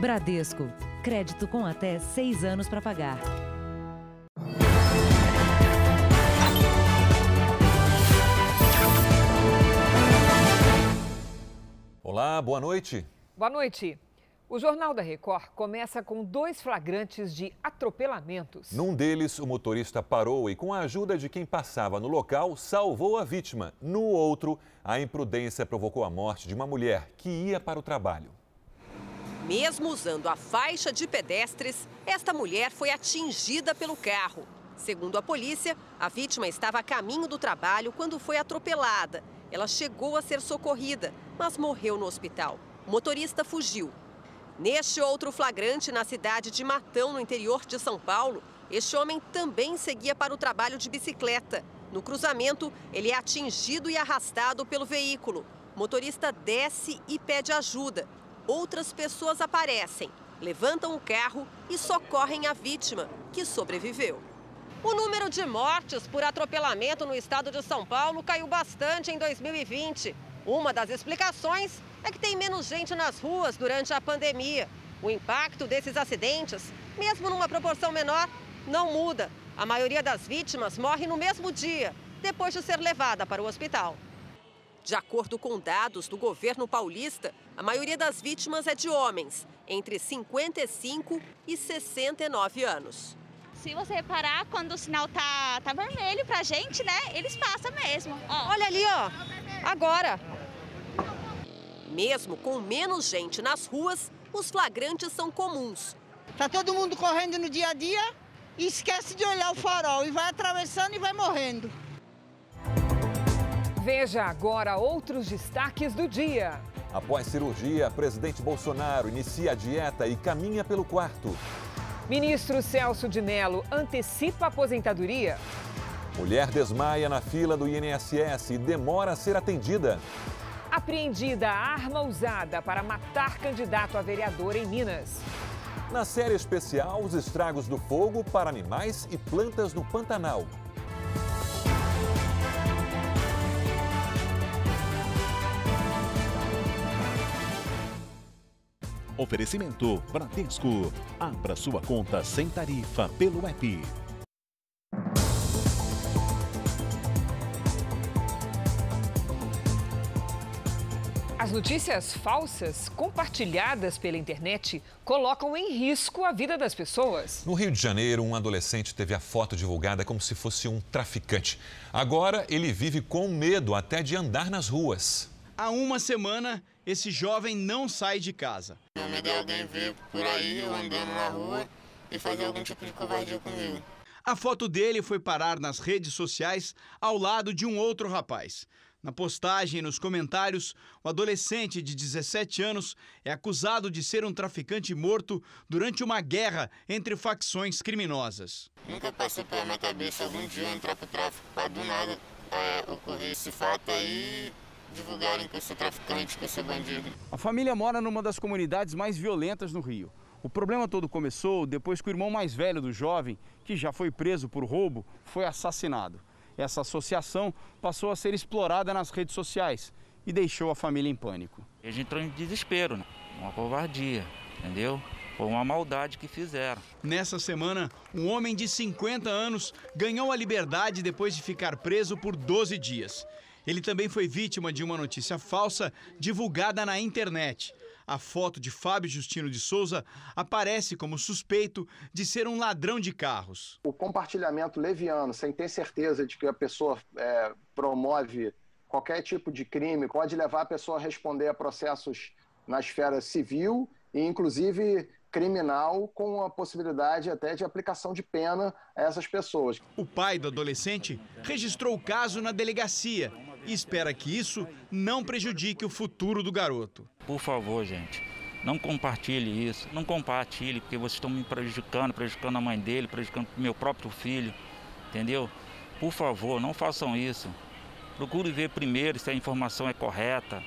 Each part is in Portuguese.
Bradesco. Crédito com até seis anos para pagar. Olá, boa noite. Boa noite. O Jornal da Record começa com dois flagrantes de atropelamentos. Num deles, o motorista parou e, com a ajuda de quem passava no local, salvou a vítima. No outro, a imprudência provocou a morte de uma mulher que ia para o trabalho. Mesmo usando a faixa de pedestres, esta mulher foi atingida pelo carro. Segundo a polícia, a vítima estava a caminho do trabalho quando foi atropelada. Ela chegou a ser socorrida, mas morreu no hospital. O motorista fugiu. Neste outro flagrante, na cidade de Matão, no interior de São Paulo, este homem também seguia para o trabalho de bicicleta. No cruzamento, ele é atingido e arrastado pelo veículo. O motorista desce e pede ajuda. Outras pessoas aparecem, levantam o carro e socorrem a vítima, que sobreviveu. O número de mortes por atropelamento no estado de São Paulo caiu bastante em 2020. Uma das explicações é que tem menos gente nas ruas durante a pandemia. O impacto desses acidentes, mesmo numa proporção menor, não muda. A maioria das vítimas morre no mesmo dia, depois de ser levada para o hospital. De acordo com dados do governo paulista, a maioria das vítimas é de homens, entre 55 e 69 anos. Se você reparar, quando o sinal tá, tá vermelho pra gente, né? Eles passam mesmo. Ó. Olha ali, ó. Agora. Mesmo com menos gente nas ruas, os flagrantes são comuns. Tá todo mundo correndo no dia a dia e esquece de olhar o farol e vai atravessando e vai morrendo. Veja agora outros destaques do dia. Após cirurgia, presidente Bolsonaro inicia a dieta e caminha pelo quarto. Ministro Celso de Mello antecipa a aposentadoria. Mulher desmaia na fila do INSS e demora a ser atendida. Apreendida a arma usada para matar candidato a vereador em Minas. Na série especial, os estragos do fogo para animais e plantas no Pantanal. Oferecimento Bradesco. Abra sua conta sem tarifa pelo app. As notícias falsas compartilhadas pela internet colocam em risco a vida das pessoas. No Rio de Janeiro, um adolescente teve a foto divulgada como se fosse um traficante. Agora, ele vive com medo até de andar nas ruas. Há uma semana, esse jovem não sai de casa. Meu medo é alguém ver por aí eu andando na rua e fazer algum tipo de covardia comigo. A foto dele foi parar nas redes sociais ao lado de um outro rapaz. Na postagem e nos comentários, o adolescente de 17 anos é acusado de ser um traficante morto durante uma guerra entre facções criminosas. Nunca passou pela minha cabeça algum dia entrar pro tráfico para do nada é, ocorrer esse fato aí divulgarem que eu sou traficante, que eu sou bandido. A família mora numa das comunidades mais violentas no Rio. O problema todo começou depois que o irmão mais velho do jovem, que já foi preso por roubo, foi assassinado. Essa associação passou a ser explorada nas redes sociais e deixou a família em pânico. A gente entrou em desespero, né? uma covardia, entendeu? Foi uma maldade que fizeram. Nessa semana, um homem de 50 anos ganhou a liberdade depois de ficar preso por 12 dias. Ele também foi vítima de uma notícia falsa divulgada na internet. A foto de Fábio Justino de Souza aparece como suspeito de ser um ladrão de carros. O compartilhamento leviano, sem ter certeza de que a pessoa é, promove qualquer tipo de crime, pode levar a pessoa a responder a processos na esfera civil e, inclusive, criminal, com a possibilidade até de aplicação de pena a essas pessoas. O pai do adolescente registrou o caso na delegacia e espera que isso não prejudique o futuro do garoto. Por favor, gente, não compartilhe isso, não compartilhe, porque vocês estão me prejudicando, prejudicando a mãe dele, prejudicando meu próprio filho, entendeu? Por favor, não façam isso. Procure ver primeiro se a informação é correta.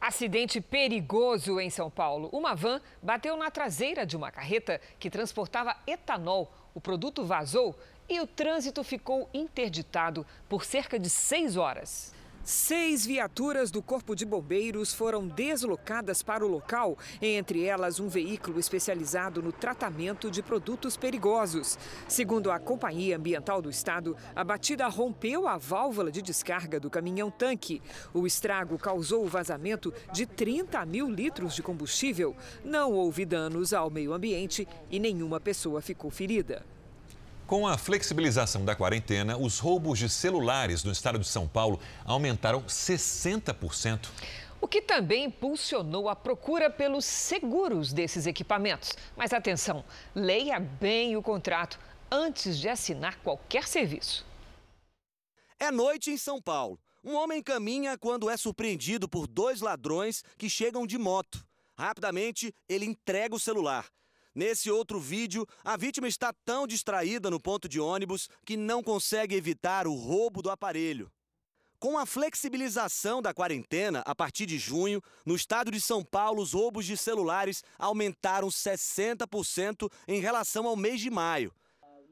Acidente perigoso em São Paulo. Uma van bateu na traseira de uma carreta que transportava etanol. O produto vazou e o trânsito ficou interditado por cerca de seis horas. Seis viaturas do Corpo de Bombeiros foram deslocadas para o local, entre elas um veículo especializado no tratamento de produtos perigosos. Segundo a Companhia Ambiental do Estado, a batida rompeu a válvula de descarga do caminhão-tanque. O estrago causou o vazamento de 30 mil litros de combustível. Não houve danos ao meio ambiente e nenhuma pessoa ficou ferida. Com a flexibilização da quarentena, os roubos de celulares no estado de São Paulo aumentaram 60%. O que também impulsionou a procura pelos seguros desses equipamentos. Mas atenção, leia bem o contrato antes de assinar qualquer serviço. É noite em São Paulo. Um homem caminha quando é surpreendido por dois ladrões que chegam de moto. Rapidamente, ele entrega o celular. Nesse outro vídeo, a vítima está tão distraída no ponto de ônibus que não consegue evitar o roubo do aparelho. Com a flexibilização da quarentena, a partir de junho, no estado de São Paulo, os roubos de celulares aumentaram 60% em relação ao mês de maio.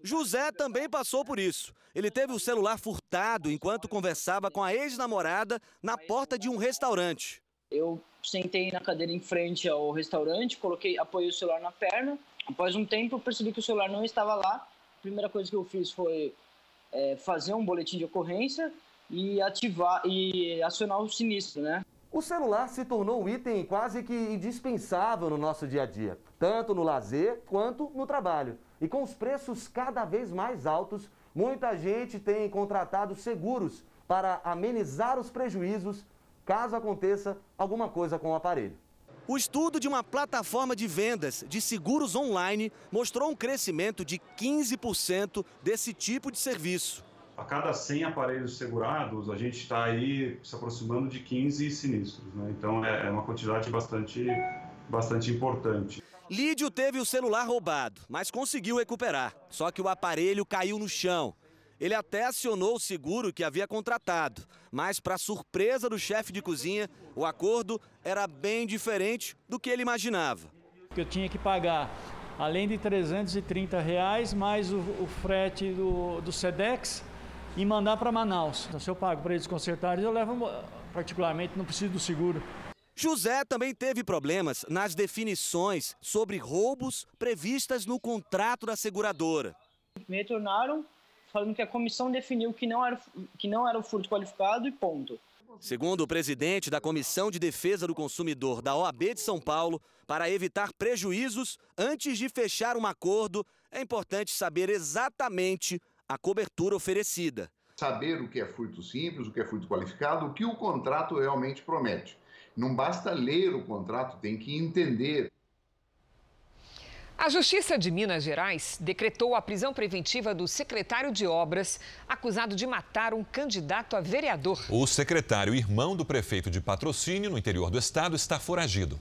José também passou por isso. Ele teve o celular furtado enquanto conversava com a ex-namorada na porta de um restaurante. Eu sentei na cadeira em frente ao restaurante, coloquei, apoiei o celular na perna. Após um tempo, eu percebi que o celular não estava lá. A primeira coisa que eu fiz foi é, fazer um boletim de ocorrência e ativar e acionar o sinistro, né? O celular se tornou um item quase que indispensável no nosso dia a dia, tanto no lazer quanto no trabalho. E com os preços cada vez mais altos, muita gente tem contratado seguros para amenizar os prejuízos caso aconteça alguma coisa com o aparelho. O estudo de uma plataforma de vendas de seguros online mostrou um crescimento de 15% desse tipo de serviço. A cada 100 aparelhos segurados, a gente está aí se aproximando de 15 sinistros. Né? Então é, é uma quantidade bastante, bastante importante. Lídio teve o celular roubado, mas conseguiu recuperar. Só que o aparelho caiu no chão. Ele até acionou o seguro que havia contratado, mas, para surpresa do chefe de cozinha, o acordo era bem diferente do que ele imaginava. Eu tinha que pagar, além de 330 reais, mais o, o frete do, do SEDEX e mandar para Manaus. Então, se eu pago para eles consertarem, eu levo, particularmente, não preciso do seguro. José também teve problemas nas definições sobre roubos previstas no contrato da seguradora. Me retornaram falando que a comissão definiu que não era, que não era o furto qualificado e ponto. Segundo o presidente da Comissão de Defesa do Consumidor da OAB de São Paulo, para evitar prejuízos, antes de fechar um acordo, é importante saber exatamente a cobertura oferecida. Saber o que é furto simples, o que é furto qualificado, o que o contrato realmente promete. Não basta ler o contrato, tem que entender a Justiça de Minas Gerais decretou a prisão preventiva do secretário de Obras, acusado de matar um candidato a vereador. O secretário, irmão do prefeito de patrocínio no interior do estado, está foragido.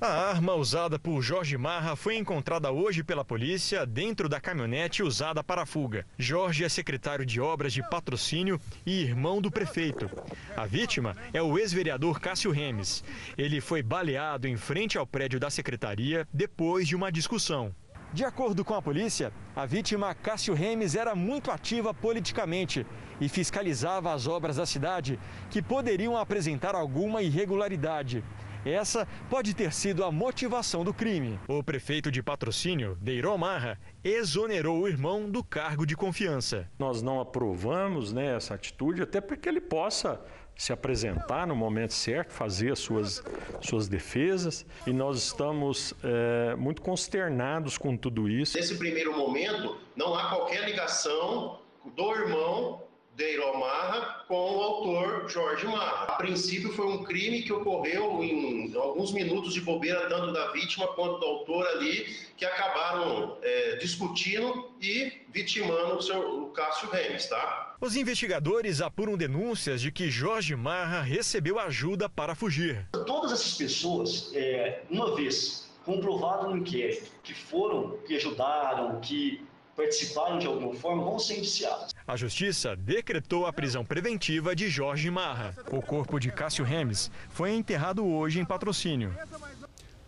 A arma usada por Jorge Marra foi encontrada hoje pela polícia dentro da caminhonete usada para a fuga. Jorge é secretário de obras de patrocínio e irmão do prefeito. A vítima é o ex-vereador Cássio Remes. Ele foi baleado em frente ao prédio da secretaria depois de uma discussão. De acordo com a polícia, a vítima Cássio Remes era muito ativa politicamente e fiscalizava as obras da cidade que poderiam apresentar alguma irregularidade. Essa pode ter sido a motivação do crime. O prefeito de patrocínio, Deiro Marra, exonerou o irmão do cargo de confiança. Nós não aprovamos né, essa atitude, até porque ele possa se apresentar no momento certo, fazer as suas, suas defesas, e nós estamos é, muito consternados com tudo isso. Nesse primeiro momento, não há qualquer ligação do irmão Deiro Marra com o autor Jorge Marra. A princípio foi um crime que ocorreu em alguns minutos de bobeira, tanto da vítima quanto do autor ali, que acabaram é, discutindo e vitimando o, seu, o Cássio Remes, tá? Os investigadores apuram denúncias de que Jorge Marra recebeu ajuda para fugir. Todas essas pessoas, é, uma vez comprovado no inquérito, que foram, que ajudaram, que participaram de alguma forma vão ser indiciados. A justiça decretou a prisão preventiva de Jorge Marra. O corpo de Cássio Remes foi enterrado hoje em patrocínio.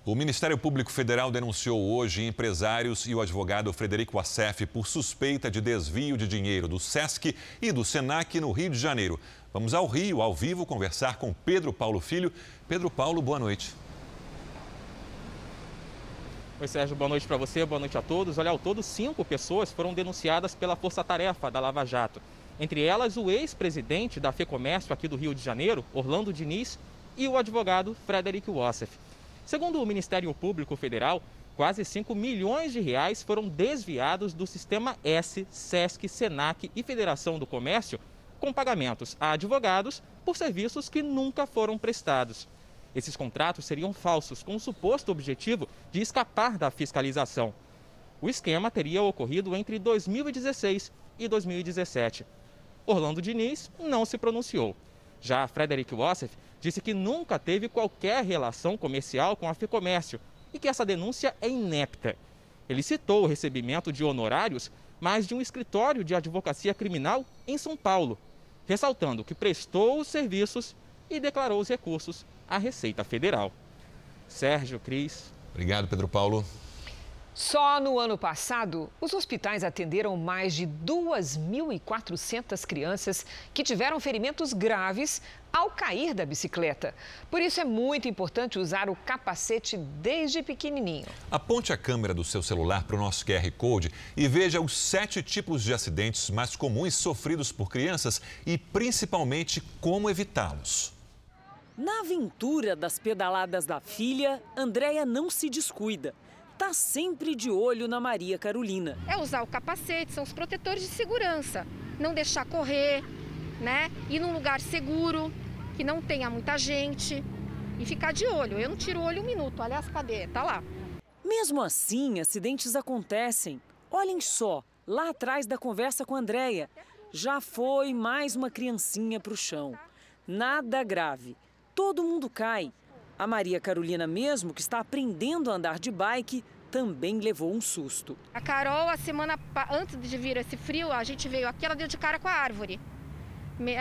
O Ministério Público Federal denunciou hoje empresários e o advogado Frederico Assef por suspeita de desvio de dinheiro do SESC e do SENAC no Rio de Janeiro. Vamos ao Rio, ao vivo, conversar com Pedro Paulo Filho. Pedro Paulo, boa noite. Oi, Sérgio, boa noite para você, boa noite a todos. Olha, ao todo, cinco pessoas foram denunciadas pela Força Tarefa da Lava Jato. Entre elas, o ex-presidente da FEComércio aqui do Rio de Janeiro, Orlando Diniz, e o advogado Frederico Wassef. Segundo o Ministério Público Federal, quase 5 milhões de reais foram desviados do Sistema S, SESC, SENAC e Federação do Comércio com pagamentos a advogados por serviços que nunca foram prestados. Esses contratos seriam falsos, com o suposto objetivo de escapar da fiscalização. O esquema teria ocorrido entre 2016 e 2017. Orlando Diniz não se pronunciou. Já Frederic Wassef disse que nunca teve qualquer relação comercial com a FEComércio e que essa denúncia é inepta. Ele citou o recebimento de honorários, mas de um escritório de advocacia criminal em São Paulo, ressaltando que prestou os serviços e declarou os recursos à Receita Federal. Sérgio Cris. Obrigado, Pedro Paulo. Só no ano passado, os hospitais atenderam mais de 2.400 crianças que tiveram ferimentos graves ao cair da bicicleta. Por isso é muito importante usar o capacete desde pequenininho. Aponte a câmera do seu celular para o nosso QR Code e veja os sete tipos de acidentes mais comuns sofridos por crianças e principalmente como evitá-los. Na aventura das pedaladas da filha, Andréia não se descuida está sempre de olho na Maria Carolina. É usar o capacete, são os protetores de segurança. Não deixar correr, né? Ir num lugar seguro, que não tenha muita gente. E ficar de olho. Eu não tiro o olho um minuto. Aliás, cadê? Tá lá. Mesmo assim, acidentes acontecem. Olhem só, lá atrás da conversa com a Andréia. Já foi mais uma criancinha para o chão. Nada grave. Todo mundo cai. A Maria Carolina mesmo, que está aprendendo a andar de bike, também levou um susto. A Carol, a semana antes de vir esse frio, a gente veio aqui, ela deu de cara com a árvore.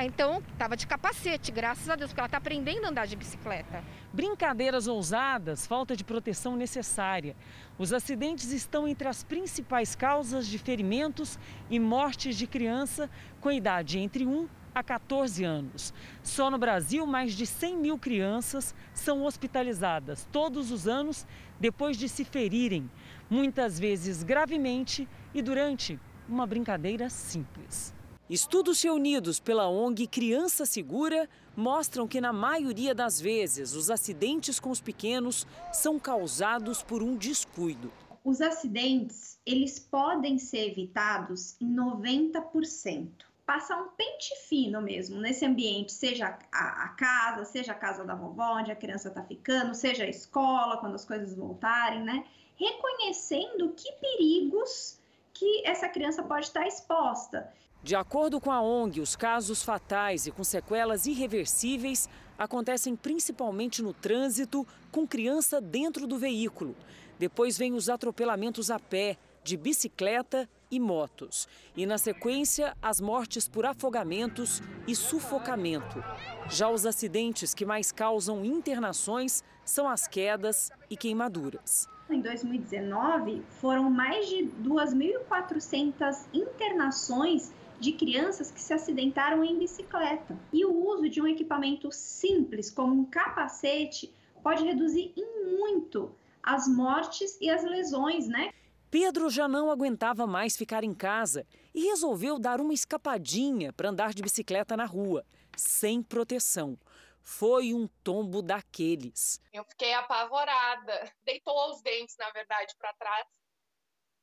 Então, estava de capacete, graças a Deus, porque ela está aprendendo a andar de bicicleta. Brincadeiras ousadas, falta de proteção necessária. Os acidentes estão entre as principais causas de ferimentos e mortes de criança com idade entre 1 a 14 anos. Só no Brasil, mais de 100 mil crianças são hospitalizadas todos os anos depois de se ferirem, muitas vezes gravemente e durante uma brincadeira simples. Estudos reunidos pela ONG Criança Segura mostram que, na maioria das vezes, os acidentes com os pequenos são causados por um descuido. Os acidentes, eles podem ser evitados em 90% passar um pente fino mesmo nesse ambiente, seja a, a, casa, seja a casa da vovó, onde a criança está ficando, seja a escola, quando as coisas voltarem, né? Reconhecendo que perigos que essa criança pode estar exposta. De acordo com a ONG, os casos fatais e com sequelas irreversíveis acontecem principalmente no trânsito com criança dentro do veículo. Depois vem os atropelamentos a pé, de bicicleta e motos. E, na sequência, as mortes por afogamentos e sufocamento. Já os acidentes que mais causam internações são as quedas e queimaduras. Em 2019, foram mais de 2.400 internações de crianças que se acidentaram em bicicleta. E o uso de um equipamento simples, como um capacete, pode reduzir em muito as mortes e as lesões, né? Pedro já não aguentava mais ficar em casa e resolveu dar uma escapadinha para andar de bicicleta na rua, sem proteção. Foi um tombo daqueles. Eu fiquei apavorada. Deitou os dentes, na verdade, para trás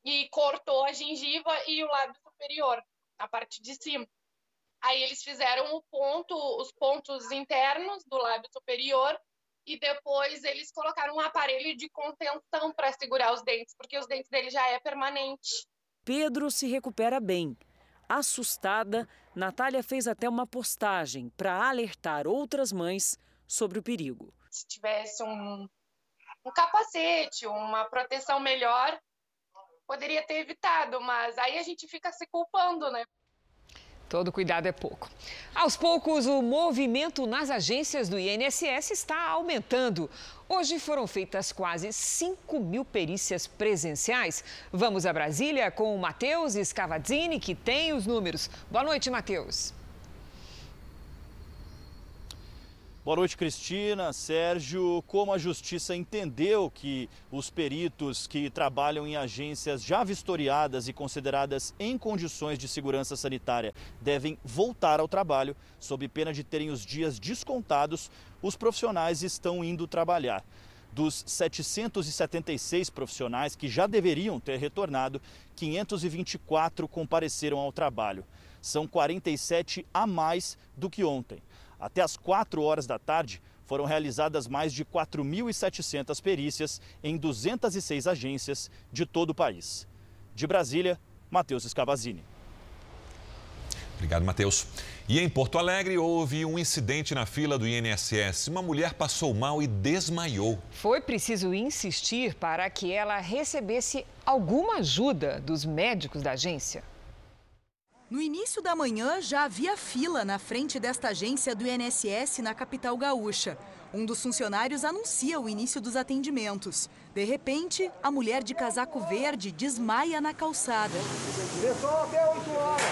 e cortou a gengiva e o lábio superior, a parte de cima. Aí eles fizeram o ponto, os pontos internos do lábio superior e depois eles colocaram um aparelho de contenção para segurar os dentes, porque os dentes dele já é permanente. Pedro se recupera bem. Assustada, Natália fez até uma postagem para alertar outras mães sobre o perigo. Se tivesse um, um capacete, uma proteção melhor, poderia ter evitado, mas aí a gente fica se culpando, né? Todo cuidado é pouco. Aos poucos, o movimento nas agências do INSS está aumentando. Hoje foram feitas quase 5 mil perícias presenciais. Vamos a Brasília com o Matheus Scavadzini, que tem os números. Boa noite, Matheus. Boa noite, Cristina, Sérgio. Como a Justiça entendeu que os peritos que trabalham em agências já vistoriadas e consideradas em condições de segurança sanitária devem voltar ao trabalho, sob pena de terem os dias descontados, os profissionais estão indo trabalhar. Dos 776 profissionais que já deveriam ter retornado, 524 compareceram ao trabalho. São 47 a mais do que ontem. Até às 4 horas da tarde, foram realizadas mais de 4.700 perícias em 206 agências de todo o país. De Brasília, Matheus Escavazini. Obrigado, Matheus. E em Porto Alegre houve um incidente na fila do INSS. Uma mulher passou mal e desmaiou. Foi preciso insistir para que ela recebesse alguma ajuda dos médicos da agência. No início da manhã, já havia fila na frente desta agência do INSS na capital gaúcha. Um dos funcionários anuncia o início dos atendimentos. De repente, a mulher de casaco verde desmaia na calçada. Pessoal, até 8 horas.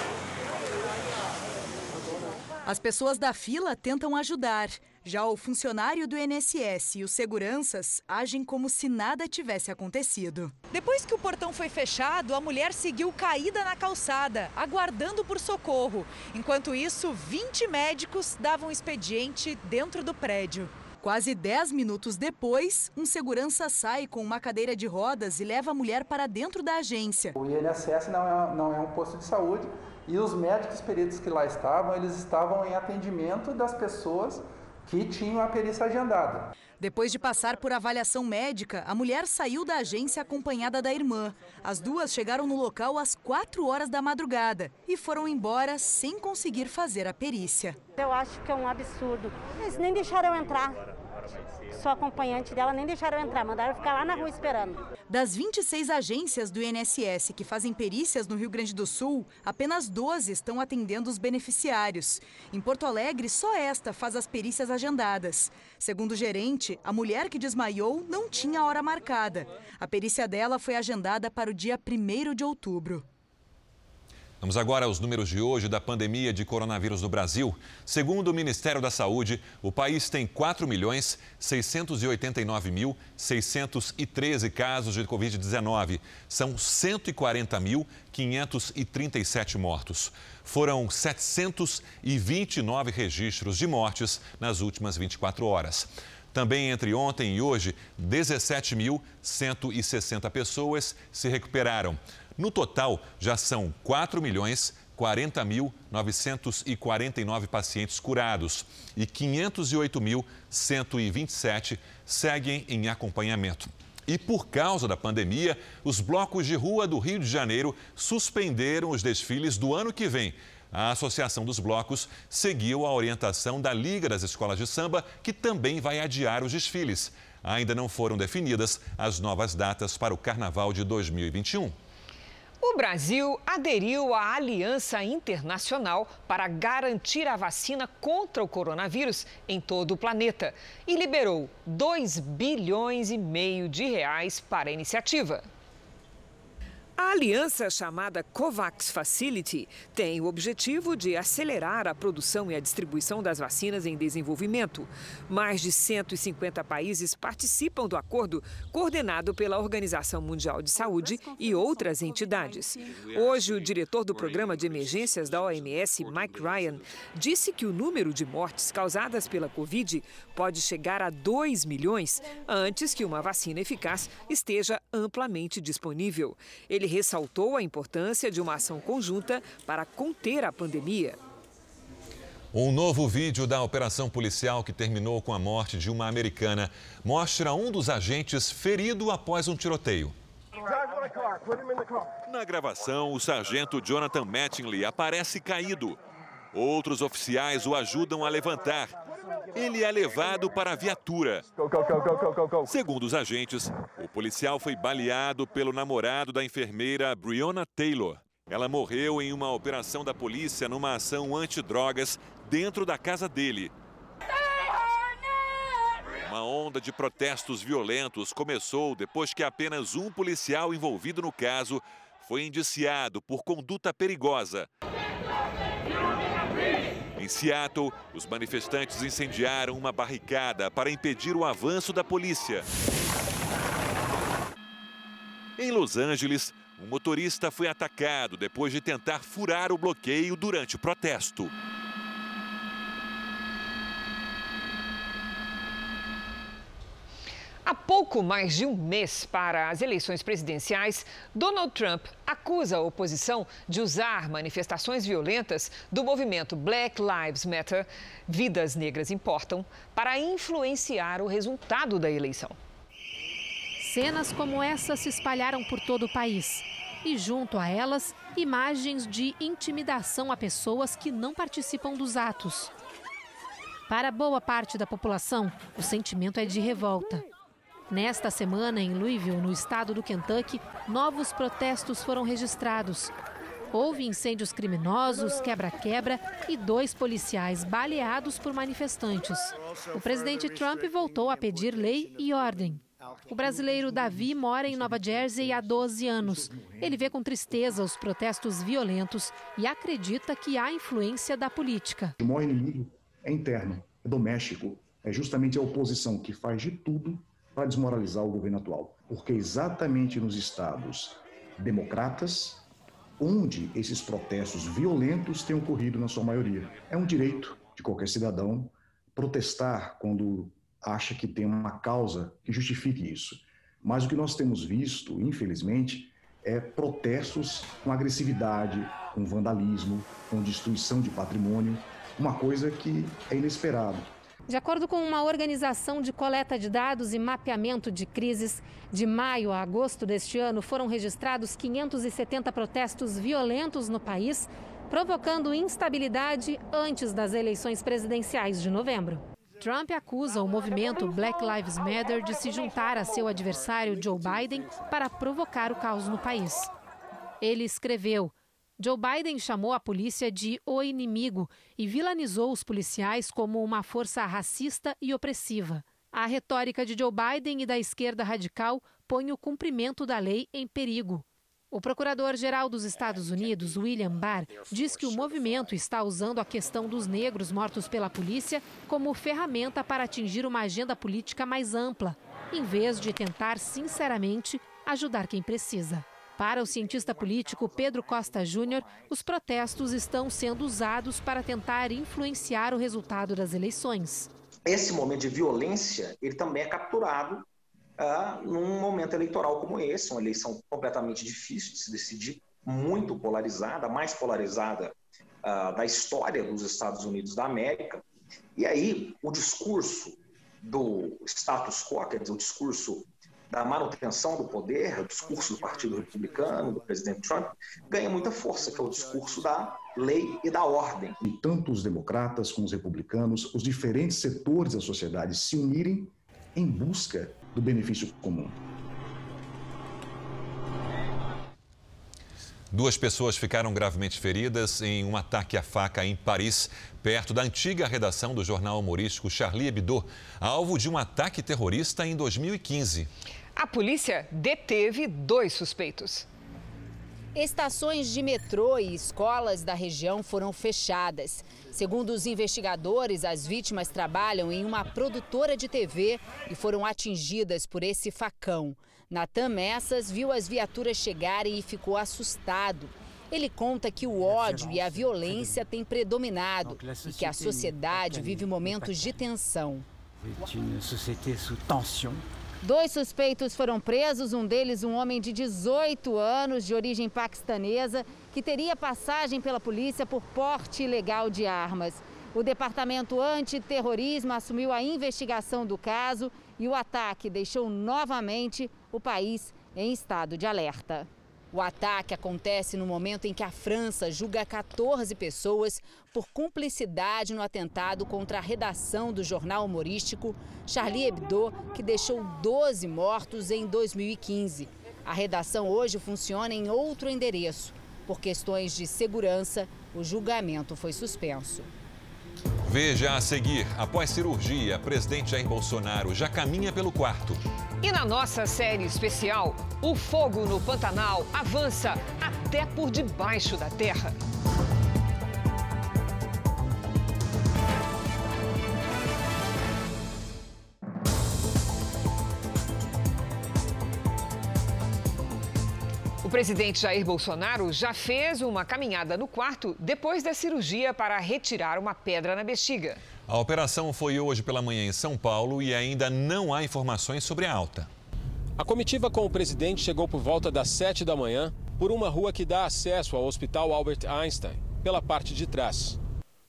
As pessoas da fila tentam ajudar. Já o funcionário do INSS e os seguranças agem como se nada tivesse acontecido. Depois que o portão foi fechado, a mulher seguiu caída na calçada, aguardando por socorro. Enquanto isso, 20 médicos davam expediente dentro do prédio. Quase 10 minutos depois, um segurança sai com uma cadeira de rodas e leva a mulher para dentro da agência. O INSS não é, não é um posto de saúde e os médicos peritos que lá estavam, eles estavam em atendimento das pessoas que tinham a perícia agendada. Depois de passar por avaliação médica, a mulher saiu da agência acompanhada da irmã. As duas chegaram no local às 4 horas da madrugada e foram embora sem conseguir fazer a perícia. Eu acho que é um absurdo. Eles nem deixaram eu entrar. Sou acompanhante dela, nem deixaram eu entrar, mandaram ficar lá na rua esperando. Das 26 agências do INSS que fazem perícias no Rio Grande do Sul, apenas 12 estão atendendo os beneficiários. Em Porto Alegre, só esta faz as perícias agendadas. Segundo o gerente, a mulher que desmaiou não tinha hora marcada. A perícia dela foi agendada para o dia 1 de outubro. Vamos agora aos números de hoje da pandemia de coronavírus no Brasil. Segundo o Ministério da Saúde, o país tem 4 milhões 689 mil 613 casos de Covid-19. São 140.537 mortos. Foram 729 registros de mortes nas últimas 24 horas. Também entre ontem e hoje, 17.160 pessoas se recuperaram. No total, já são 4 milhões 40.949 pacientes curados e 508.127 seguem em acompanhamento. E por causa da pandemia, os blocos de rua do Rio de Janeiro suspenderam os desfiles do ano que vem. A Associação dos Blocos seguiu a orientação da Liga das Escolas de Samba, que também vai adiar os desfiles. Ainda não foram definidas as novas datas para o Carnaval de 2021. O Brasil aderiu à Aliança Internacional para garantir a vacina contra o coronavírus em todo o planeta e liberou 2 bilhões e meio de reais para a iniciativa. A aliança chamada COVAX Facility tem o objetivo de acelerar a produção e a distribuição das vacinas em desenvolvimento. Mais de 150 países participam do acordo, coordenado pela Organização Mundial de Saúde e outras entidades. Hoje, o diretor do programa de emergências da OMS, Mike Ryan, disse que o número de mortes causadas pela Covid pode chegar a 2 milhões antes que uma vacina eficaz esteja amplamente disponível. Ele ressaltou a importância de uma ação conjunta para conter a pandemia. Um novo vídeo da operação policial que terminou com a morte de uma americana mostra um dos agentes ferido após um tiroteio. Na gravação, o sargento Jonathan Mattingly aparece caído. Outros oficiais o ajudam a levantar. Ele é levado para a viatura. Segundo os agentes, o policial foi baleado pelo namorado da enfermeira Breonna Taylor. Ela morreu em uma operação da polícia numa ação antidrogas dentro da casa dele. Uma onda de protestos violentos começou depois que apenas um policial envolvido no caso foi indiciado por conduta perigosa. Em Seattle, os manifestantes incendiaram uma barricada para impedir o avanço da polícia. Em Los Angeles, um motorista foi atacado depois de tentar furar o bloqueio durante o protesto. Há pouco mais de um mês para as eleições presidenciais, Donald Trump acusa a oposição de usar manifestações violentas do movimento Black Lives Matter, Vidas Negras Importam, para influenciar o resultado da eleição. Cenas como essa se espalharam por todo o país. E junto a elas, imagens de intimidação a pessoas que não participam dos atos. Para boa parte da população, o sentimento é de revolta. Nesta semana, em Louisville, no estado do Kentucky, novos protestos foram registrados. Houve incêndios criminosos, quebra-quebra e dois policiais baleados por manifestantes. O presidente Trump voltou a pedir lei e ordem. O brasileiro Davi mora em Nova Jersey há 12 anos. Ele vê com tristeza os protestos violentos e acredita que há influência da política. O maior inimigo é interno, é doméstico. É justamente a oposição que faz de tudo para desmoralizar o governo atual. Porque exatamente nos estados democratas, onde esses protestos violentos têm ocorrido na sua maioria. É um direito de qualquer cidadão protestar quando acha que tem uma causa que justifique isso. Mas o que nós temos visto, infelizmente, é protestos com agressividade, com vandalismo, com destruição de patrimônio, uma coisa que é inesperado. De acordo com uma organização de coleta de dados e mapeamento de crises, de maio a agosto deste ano foram registrados 570 protestos violentos no país, provocando instabilidade antes das eleições presidenciais de novembro. Trump acusa o movimento Black Lives Matter de se juntar a seu adversário Joe Biden para provocar o caos no país. Ele escreveu: Joe Biden chamou a polícia de o inimigo e vilanizou os policiais como uma força racista e opressiva. A retórica de Joe Biden e da esquerda radical põe o cumprimento da lei em perigo. O procurador-geral dos Estados Unidos, William Barr, diz que o movimento está usando a questão dos negros mortos pela polícia como ferramenta para atingir uma agenda política mais ampla, em vez de tentar sinceramente ajudar quem precisa. Para o cientista político Pedro Costa Júnior, os protestos estão sendo usados para tentar influenciar o resultado das eleições. Esse momento de violência, ele também é capturado ah, num momento eleitoral como esse, uma eleição completamente difícil de se decidir, muito polarizada, mais polarizada ah, da história dos Estados Unidos da América. E aí, o discurso do status quo, quer dizer, o discurso da manutenção do poder, o discurso do Partido Republicano, do presidente Trump, ganha muita força, que é o discurso da lei e da ordem. E tanto os democratas como os republicanos, os diferentes setores da sociedade se unirem em busca do benefício comum. Duas pessoas ficaram gravemente feridas em um ataque à faca em Paris, perto da antiga redação do jornal humorístico Charlie Hebdo, alvo de um ataque terrorista em 2015. A polícia deteve dois suspeitos. Estações de metrô e escolas da região foram fechadas. Segundo os investigadores, as vítimas trabalham em uma produtora de TV e foram atingidas por esse facão. Natan Messas viu as viaturas chegarem e ficou assustado. Ele conta que o ódio e a violência têm predominado e que a sociedade vive momentos de tensão. Dois suspeitos foram presos, um deles um homem de 18 anos, de origem paquistanesa, que teria passagem pela polícia por porte ilegal de armas. O Departamento Antiterrorismo assumiu a investigação do caso e o ataque deixou novamente o país em estado de alerta. O ataque acontece no momento em que a França julga 14 pessoas por cumplicidade no atentado contra a redação do jornal humorístico Charlie Hebdo, que deixou 12 mortos em 2015. A redação hoje funciona em outro endereço. Por questões de segurança, o julgamento foi suspenso. Veja a seguir: após cirurgia, presidente Jair Bolsonaro já caminha pelo quarto. E na nossa série especial, o fogo no Pantanal avança até por debaixo da terra. Presidente Jair Bolsonaro já fez uma caminhada no quarto depois da cirurgia para retirar uma pedra na bexiga. A operação foi hoje pela manhã em São Paulo e ainda não há informações sobre a alta. A comitiva com o presidente chegou por volta das 7 da manhã por uma rua que dá acesso ao Hospital Albert Einstein, pela parte de trás.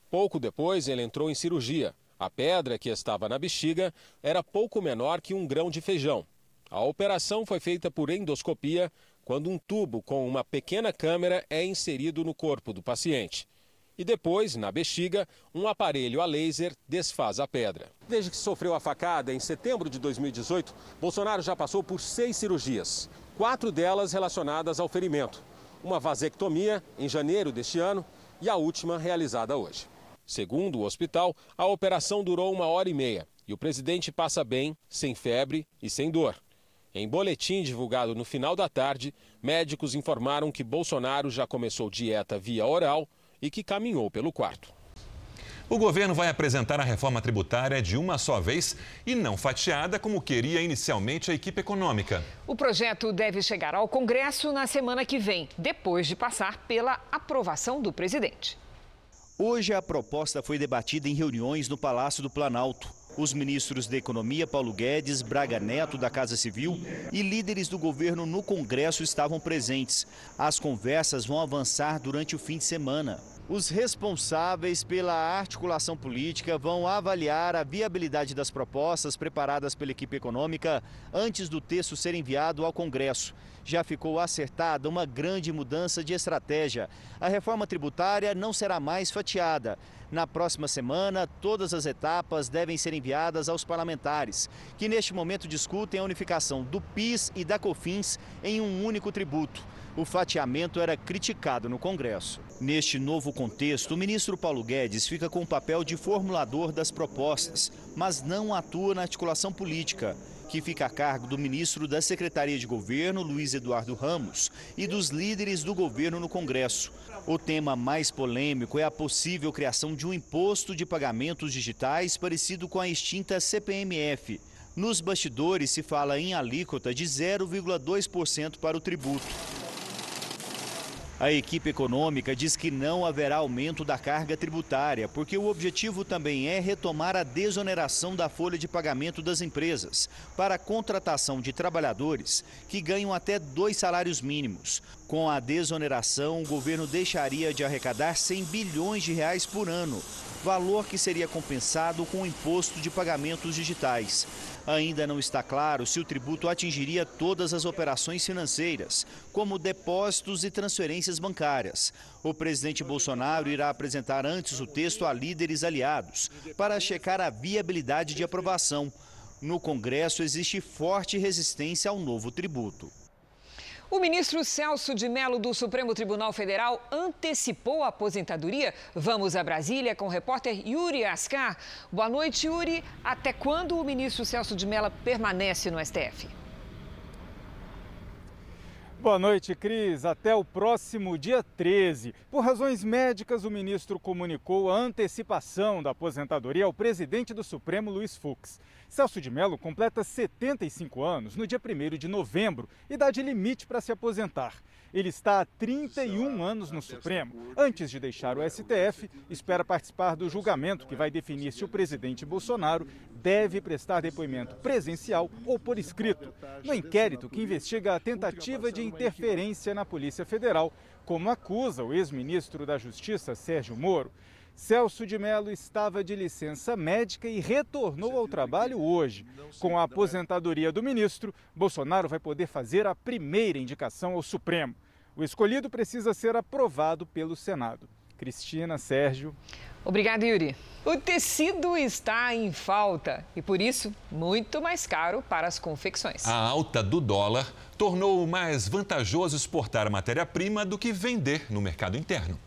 Pouco depois, ele entrou em cirurgia. A pedra que estava na bexiga era pouco menor que um grão de feijão. A operação foi feita por endoscopia, quando um tubo com uma pequena câmera é inserido no corpo do paciente. E depois, na bexiga, um aparelho a laser desfaz a pedra. Desde que sofreu a facada em setembro de 2018, Bolsonaro já passou por seis cirurgias, quatro delas relacionadas ao ferimento. Uma vasectomia em janeiro deste ano e a última realizada hoje. Segundo o hospital, a operação durou uma hora e meia e o presidente passa bem, sem febre e sem dor. Em boletim divulgado no final da tarde, médicos informaram que Bolsonaro já começou dieta via oral e que caminhou pelo quarto. O governo vai apresentar a reforma tributária de uma só vez e não fatiada como queria inicialmente a equipe econômica. O projeto deve chegar ao Congresso na semana que vem, depois de passar pela aprovação do presidente. Hoje a proposta foi debatida em reuniões no Palácio do Planalto. Os ministros da Economia, Paulo Guedes, Braga Neto, da Casa Civil, e líderes do governo no Congresso estavam presentes. As conversas vão avançar durante o fim de semana. Os responsáveis pela articulação política vão avaliar a viabilidade das propostas preparadas pela equipe econômica antes do texto ser enviado ao Congresso. Já ficou acertada uma grande mudança de estratégia. A reforma tributária não será mais fatiada. Na próxima semana, todas as etapas devem ser enviadas aos parlamentares, que neste momento discutem a unificação do PIS e da COFINS em um único tributo. O fatiamento era criticado no Congresso. Neste novo contexto, o ministro Paulo Guedes fica com o papel de formulador das propostas, mas não atua na articulação política, que fica a cargo do ministro da Secretaria de Governo, Luiz Eduardo Ramos, e dos líderes do governo no Congresso. O tema mais polêmico é a possível criação de um imposto de pagamentos digitais parecido com a extinta CPMF. Nos bastidores se fala em alíquota de 0,2% para o tributo. A equipe econômica diz que não haverá aumento da carga tributária, porque o objetivo também é retomar a desoneração da folha de pagamento das empresas para a contratação de trabalhadores que ganham até dois salários mínimos. Com a desoneração, o governo deixaria de arrecadar 100 bilhões de reais por ano, valor que seria compensado com o imposto de pagamentos digitais. Ainda não está claro se o tributo atingiria todas as operações financeiras, como depósitos e transferências bancárias. O presidente Bolsonaro irá apresentar antes o texto a líderes aliados para checar a viabilidade de aprovação. No Congresso existe forte resistência ao novo tributo. O ministro Celso de Mello do Supremo Tribunal Federal antecipou a aposentadoria. Vamos a Brasília com o repórter Yuri Ascar. Boa noite, Yuri. Até quando o ministro Celso de Mello permanece no STF? Boa noite, Cris. Até o próximo dia 13. Por razões médicas, o ministro comunicou a antecipação da aposentadoria ao presidente do Supremo, Luiz Fux. Celso de Mello completa 75 anos no dia 1 de novembro, idade limite para se aposentar. Ele está há 31 anos no Supremo. Antes de deixar o STF, espera participar do julgamento que vai definir se o presidente Bolsonaro deve prestar depoimento presencial ou por escrito, no inquérito que investiga a tentativa de interferência na Polícia Federal, como acusa o ex-ministro da Justiça, Sérgio Moro. Celso de Mello estava de licença médica e retornou ao trabalho hoje. Com a aposentadoria do ministro, Bolsonaro vai poder fazer a primeira indicação ao Supremo. O escolhido precisa ser aprovado pelo Senado. Cristina, Sérgio. Obrigada, Yuri. O tecido está em falta e, por isso, muito mais caro para as confecções. A alta do dólar tornou mais vantajoso exportar a matéria-prima do que vender no mercado interno.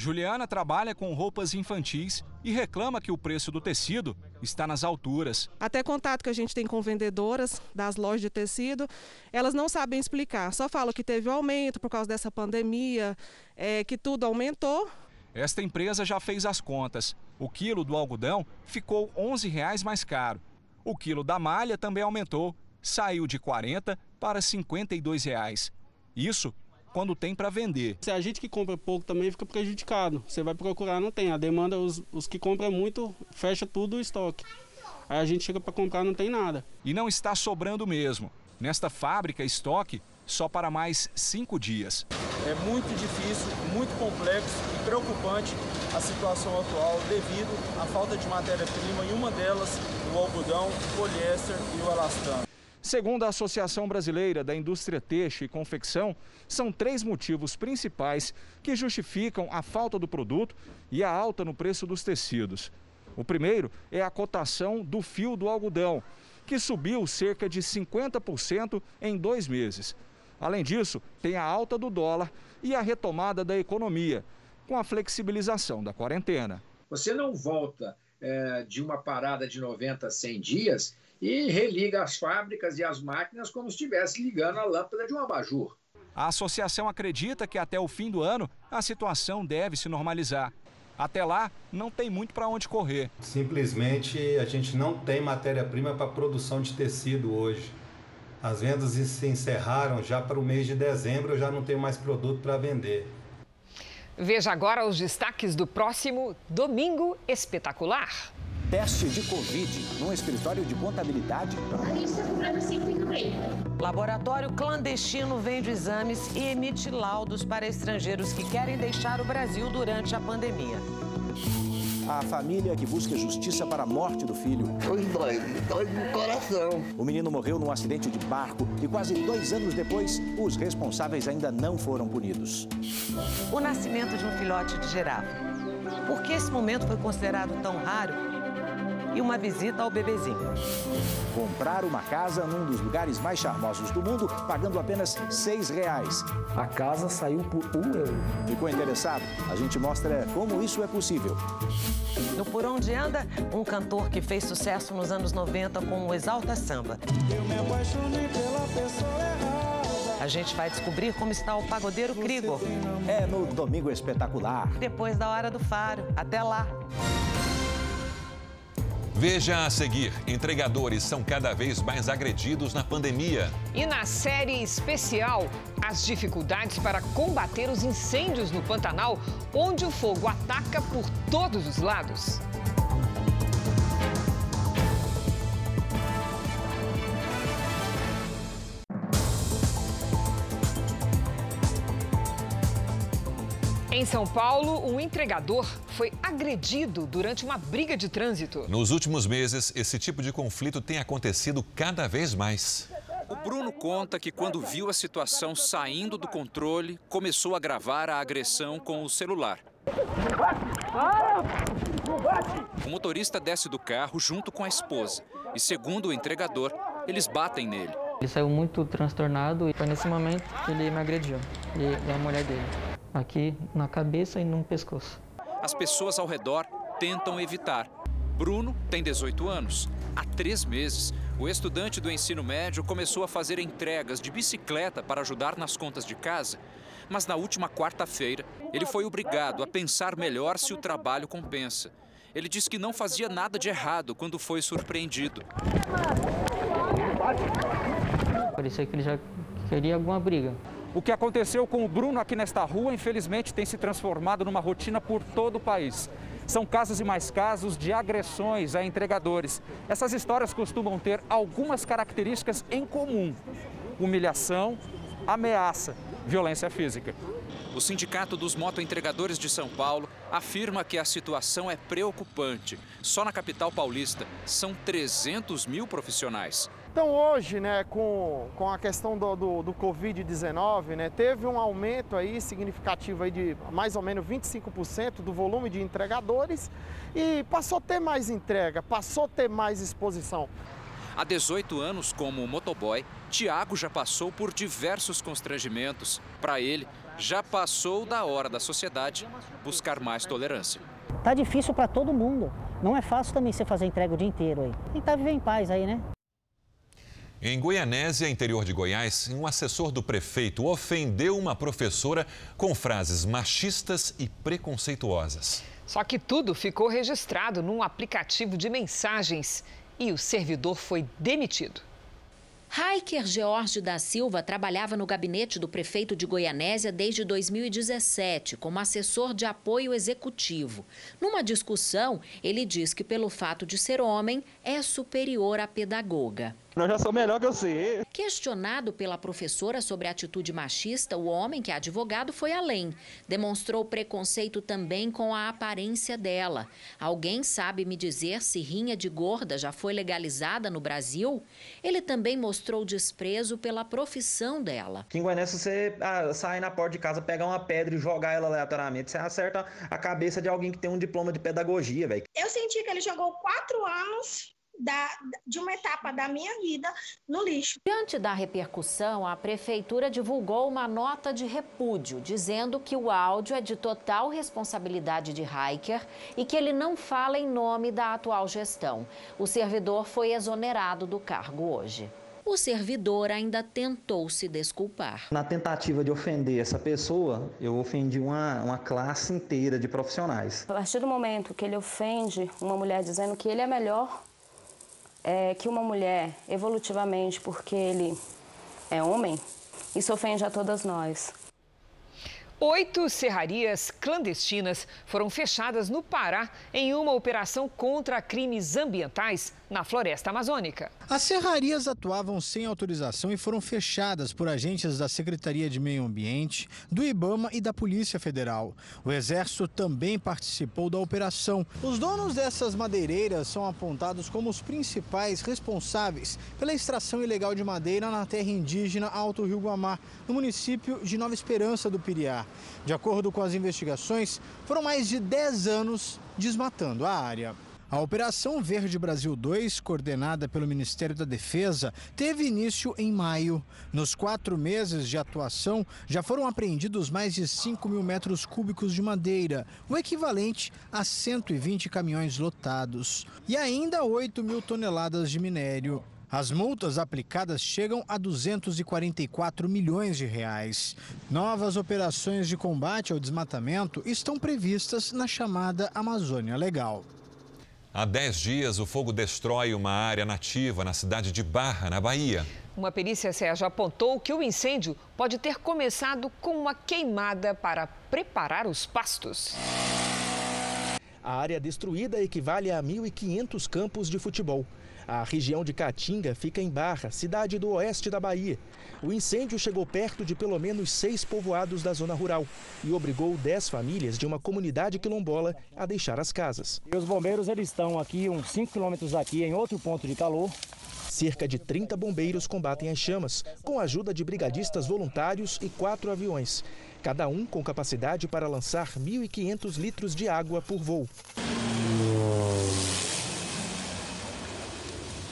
Juliana trabalha com roupas infantis e reclama que o preço do tecido está nas alturas. Até contato que a gente tem com vendedoras das lojas de tecido, elas não sabem explicar, só falam que teve um aumento por causa dessa pandemia, é, que tudo aumentou. Esta empresa já fez as contas. O quilo do algodão ficou 11 reais mais caro. O quilo da malha também aumentou, saiu de R$ 40 para 52 reais. Isso quando tem para vender. Se a gente que compra pouco também fica prejudicado. Você vai procurar, não tem. A demanda, os, os que compram muito, fecha tudo o estoque. Aí a gente chega para comprar, não tem nada. E não está sobrando mesmo. Nesta fábrica, estoque só para mais cinco dias. É muito difícil, muito complexo e preocupante a situação atual devido à falta de matéria-prima e uma delas o algodão, o poliéster e o elastano. Segundo a Associação Brasileira da Indústria Têxtil e Confecção, são três motivos principais que justificam a falta do produto e a alta no preço dos tecidos. O primeiro é a cotação do fio do algodão, que subiu cerca de 50% em dois meses. Além disso, tem a alta do dólar e a retomada da economia, com a flexibilização da quarentena. Você não volta é, de uma parada de 90 a 100 dias e religa as fábricas e as máquinas como se estivesse ligando a lâmpada de um abajur. A associação acredita que até o fim do ano a situação deve se normalizar. Até lá, não tem muito para onde correr. Simplesmente a gente não tem matéria-prima para produção de tecido hoje. As vendas se encerraram já para o mês de dezembro, eu já não tenho mais produto para vender. Veja agora os destaques do próximo Domingo Espetacular. Teste de Covid num escritório de contabilidade. A gente está cobrando 5 bem. Laboratório clandestino vende exames e emite laudos para estrangeiros que querem deixar o Brasil durante a pandemia. A família que busca justiça para a morte do filho. Dois, dói no coração. O menino morreu num acidente de barco e quase dois anos depois, os responsáveis ainda não foram punidos. O nascimento de um filhote de girafa. Por que esse momento foi considerado tão raro? E uma visita ao bebezinho. Comprar uma casa num dos lugares mais charmosos do mundo, pagando apenas seis reais. A casa saiu por um euro. Ficou interessado? A gente mostra como isso é possível. No Por Onde Anda, um cantor que fez sucesso nos anos 90 com o Exalta Samba. Eu me apaixonei pela pessoa errada. A gente vai descobrir como está o pagodeiro Krigor. É no Domingo Espetacular. Depois da Hora do Faro. Até lá. Veja a seguir: entregadores são cada vez mais agredidos na pandemia. E na série especial, as dificuldades para combater os incêndios no Pantanal, onde o fogo ataca por todos os lados. Em São Paulo, um entregador foi agredido durante uma briga de trânsito. Nos últimos meses, esse tipo de conflito tem acontecido cada vez mais. O Bruno conta que quando viu a situação saindo do controle, começou a gravar a agressão com o celular. O motorista desce do carro junto com a esposa e, segundo o entregador, eles batem nele. Ele saiu muito transtornado e foi nesse momento que ele me agrediu, e a mulher dele aqui na cabeça e no pescoço. As pessoas ao redor tentam evitar. Bruno tem 18 anos. Há três meses, o estudante do ensino médio começou a fazer entregas de bicicleta para ajudar nas contas de casa. Mas na última quarta-feira, ele foi obrigado a pensar melhor se o trabalho compensa. Ele diz que não fazia nada de errado quando foi surpreendido. Parecia que ele já queria alguma briga. O que aconteceu com o Bruno aqui nesta rua, infelizmente, tem se transformado numa rotina por todo o país. São casos e mais casos de agressões a entregadores. Essas histórias costumam ter algumas características em comum: humilhação, ameaça, violência física. O Sindicato dos Motoentregadores de São Paulo afirma que a situação é preocupante. Só na capital paulista são 300 mil profissionais. Então hoje, né, com, com a questão do, do, do Covid-19, né, teve um aumento aí significativo aí de mais ou menos 25% do volume de entregadores e passou a ter mais entrega, passou a ter mais exposição. Há 18 anos como motoboy, Tiago já passou por diversos constrangimentos. Para ele, já passou da hora da sociedade buscar mais tolerância. Tá difícil para todo mundo. Não é fácil também você fazer entrega o dia inteiro aí. Tentar viver em paz aí, né? Em Goianésia, interior de Goiás, um assessor do prefeito ofendeu uma professora com frases machistas e preconceituosas. Só que tudo ficou registrado num aplicativo de mensagens e o servidor foi demitido. Raiker George da Silva trabalhava no gabinete do prefeito de Goianésia desde 2017, como assessor de apoio executivo. Numa discussão, ele diz que, pelo fato de ser homem, é superior à pedagoga. Eu já sou melhor que você. Questionado pela professora sobre a atitude machista, o homem, que é advogado, foi além. Demonstrou preconceito também com a aparência dela. Alguém sabe me dizer se rinha de gorda já foi legalizada no Brasil? Ele também mostrou desprezo pela profissão dela. Aqui em Goiânia, se você ah, sair na porta de casa, pegar uma pedra e jogar ela aleatoriamente, você acerta a cabeça de alguém que tem um diploma de pedagogia, velho. Eu senti que ele jogou quatro anos da, de uma etapa da minha vida no lixo. Diante da repercussão, a prefeitura divulgou uma nota de repúdio, dizendo que o áudio é de total responsabilidade de Hiker e que ele não fala em nome da atual gestão. O servidor foi exonerado do cargo hoje. O servidor ainda tentou se desculpar. Na tentativa de ofender essa pessoa, eu ofendi uma, uma classe inteira de profissionais. A partir do momento que ele ofende uma mulher dizendo que ele é melhor é, que uma mulher, evolutivamente, porque ele é homem, isso ofende a todas nós. Oito serrarias clandestinas foram fechadas no Pará em uma operação contra crimes ambientais na floresta amazônica. As serrarias atuavam sem autorização e foram fechadas por agentes da Secretaria de Meio Ambiente, do IBAMA e da Polícia Federal. O Exército também participou da operação. Os donos dessas madeireiras são apontados como os principais responsáveis pela extração ilegal de madeira na terra indígena Alto Rio Guamá, no município de Nova Esperança do Piriá. De acordo com as investigações, foram mais de 10 anos desmatando a área. A Operação Verde Brasil 2, coordenada pelo Ministério da Defesa, teve início em maio. Nos quatro meses de atuação, já foram apreendidos mais de 5 mil metros cúbicos de madeira, o equivalente a 120 caminhões lotados, e ainda 8 mil toneladas de minério. As multas aplicadas chegam a 244 milhões de reais. Novas operações de combate ao desmatamento estão previstas na chamada Amazônia Legal. Há 10 dias, o fogo destrói uma área nativa na cidade de Barra, na Bahia. Uma perícia Sérgio apontou que o incêndio pode ter começado com uma queimada para preparar os pastos. A área destruída equivale a 1.500 campos de futebol. A região de Caatinga fica em Barra, cidade do oeste da Bahia. O incêndio chegou perto de pelo menos seis povoados da zona rural e obrigou dez famílias de uma comunidade quilombola a deixar as casas. E os bombeiros eles estão aqui, uns 5 quilômetros aqui, em outro ponto de calor. Cerca de 30 bombeiros combatem as chamas, com a ajuda de brigadistas voluntários e quatro aviões, cada um com capacidade para lançar 1.500 litros de água por voo.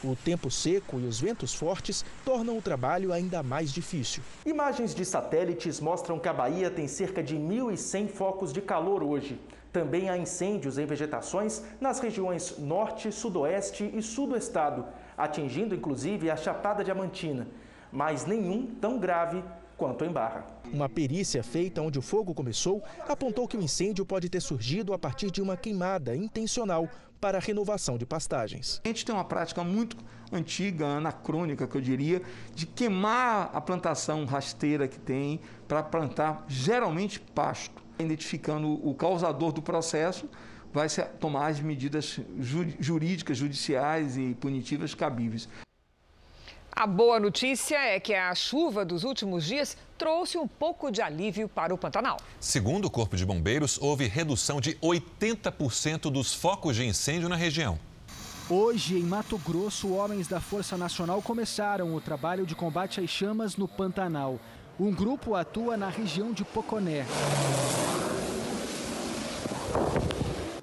O tempo seco e os ventos fortes tornam o trabalho ainda mais difícil. Imagens de satélites mostram que a Bahia tem cerca de 1.100 focos de calor hoje. Também há incêndios em vegetações nas regiões norte, sudoeste e sul do estado, atingindo inclusive a Chapada Diamantina, mas nenhum tão grave quanto em Barra. Uma perícia feita onde o fogo começou apontou que o incêndio pode ter surgido a partir de uma queimada intencional para a renovação de pastagens. A gente tem uma prática muito antiga, anacrônica, que eu diria, de queimar a plantação rasteira que tem para plantar geralmente pasto. Identificando o causador do processo, vai se tomar as medidas jurídicas, judiciais e punitivas cabíveis. A boa notícia é que a chuva dos últimos dias trouxe um pouco de alívio para o Pantanal. Segundo o Corpo de Bombeiros, houve redução de 80% dos focos de incêndio na região. Hoje, em Mato Grosso, homens da Força Nacional começaram o trabalho de combate às chamas no Pantanal. Um grupo atua na região de Poconé.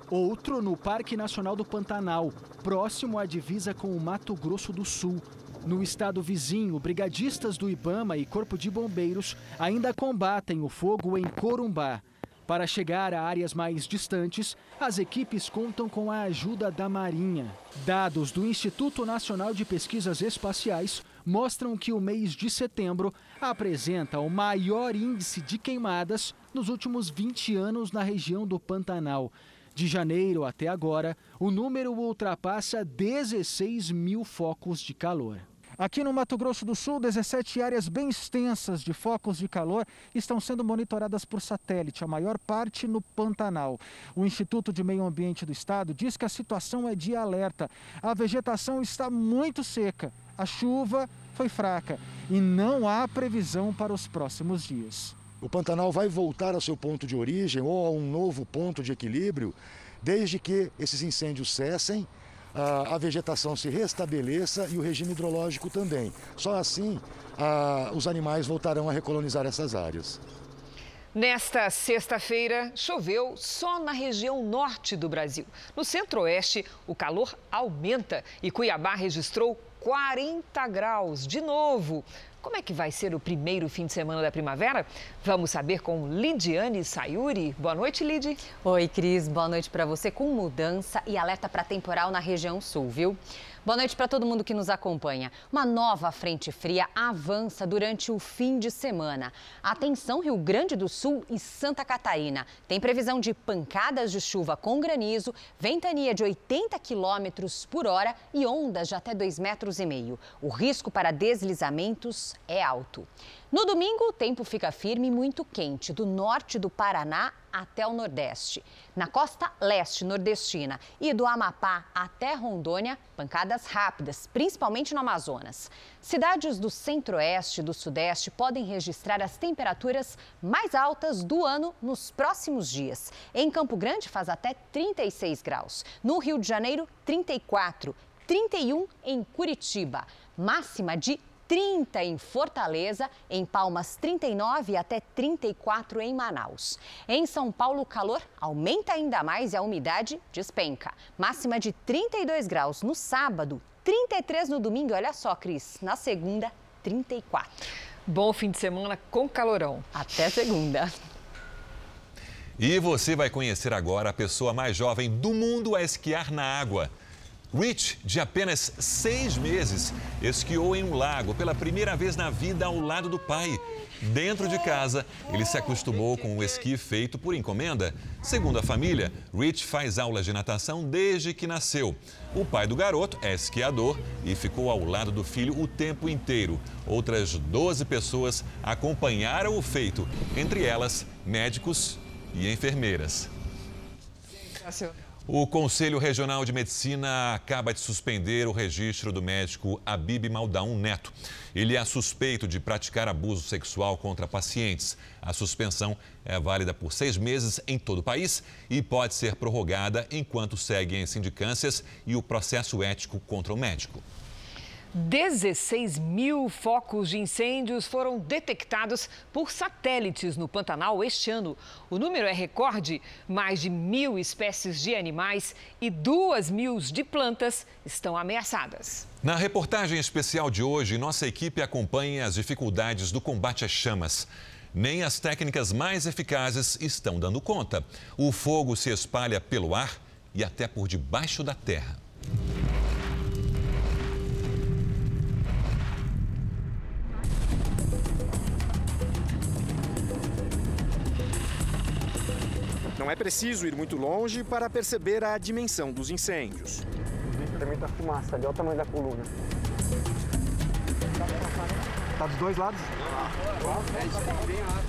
Outro no Parque Nacional do Pantanal, próximo à divisa com o Mato Grosso do Sul. No estado vizinho, brigadistas do Ibama e Corpo de Bombeiros ainda combatem o fogo em Corumbá. Para chegar a áreas mais distantes, as equipes contam com a ajuda da Marinha. Dados do Instituto Nacional de Pesquisas Espaciais mostram que o mês de setembro apresenta o maior índice de queimadas nos últimos 20 anos na região do Pantanal. De janeiro até agora, o número ultrapassa 16 mil focos de calor. Aqui no Mato Grosso do Sul, 17 áreas bem extensas de focos de calor estão sendo monitoradas por satélite, a maior parte no Pantanal. O Instituto de Meio Ambiente do Estado diz que a situação é de alerta. A vegetação está muito seca, a chuva foi fraca e não há previsão para os próximos dias. O Pantanal vai voltar ao seu ponto de origem ou a um novo ponto de equilíbrio, desde que esses incêndios cessem a, vegetação se restabeleça e o regime hidrológico também. Só assim os animais voltarão a recolonizar essas áreas. Nesta sexta-feira, choveu só na região norte do Brasil. No centro-oeste, o calor aumenta e Cuiabá registrou 40 graus de novo. Como é que vai ser o primeiro fim de semana da primavera? Vamos saber com Lidiane Sayuri. Boa noite, Lid. Oi, Cris. Boa noite para você. Com mudança e alerta para temporal na região sul, viu? Boa noite para todo mundo que nos acompanha. Uma nova frente fria avança durante o fim de semana. Atenção, Rio Grande do Sul e Santa Catarina. Tem previsão de pancadas de chuva com granizo, ventania de 80 quilômetros por hora e ondas de até 2,5 metros. O risco para deslizamentos é alto. No domingo, o tempo fica firme e muito quente, do norte do Paraná até o Nordeste. Na costa leste nordestina e do Amapá até Rondônia, pancadas rápidas, principalmente no Amazonas. Cidades do centro-oeste e do sudeste podem registrar as temperaturas mais altas do ano nos próximos dias. Em Campo Grande faz até 36 graus. No Rio de Janeiro, 34. 31 em Curitiba. Máxima de 30 em Fortaleza, em Palmas 39 até 34 em Manaus. Em São Paulo, o calor aumenta ainda mais e a umidade despenca. Máxima de 32 graus no sábado, 33 no domingo. Olha só, Cris, na segunda, 34. Bom fim de semana com calorão. Até segunda. E você vai conhecer agora a pessoa mais jovem do mundo a esquiar na água. Rich, de apenas seis meses, esquiou em um lago pela primeira vez na vida ao lado do pai. Dentro de casa, ele se acostumou com o esqui feito por encomenda. Segundo a família, Rich faz aulas de natação desde que nasceu. O pai do garoto é esquiador e ficou ao lado do filho o tempo inteiro. Outras 12 pessoas acompanharam o feito, entre elas médicos e enfermeiras. O Conselho Regional de Medicina acaba de suspender o registro do médico Abib Maldaun Neto. Ele é suspeito de praticar abuso sexual contra pacientes. A suspensão é válida por seis meses em todo o país e pode ser prorrogada enquanto seguem sindicâncias e o processo ético contra o médico. 16 mil focos de incêndios foram detectados por satélites no Pantanal este ano. O número é recorde: mais de mil espécies de animais e duas mil de plantas estão ameaçadas. Na reportagem especial de hoje, nossa equipe acompanha as dificuldades do combate às chamas. Nem as técnicas mais eficazes estão dando conta. O fogo se espalha pelo ar e até por debaixo da terra. Não é preciso ir muito longe para perceber a dimensão dos incêndios. Tem muita fumaça ali, olha o tamanho da coluna. Tá dos dois lados?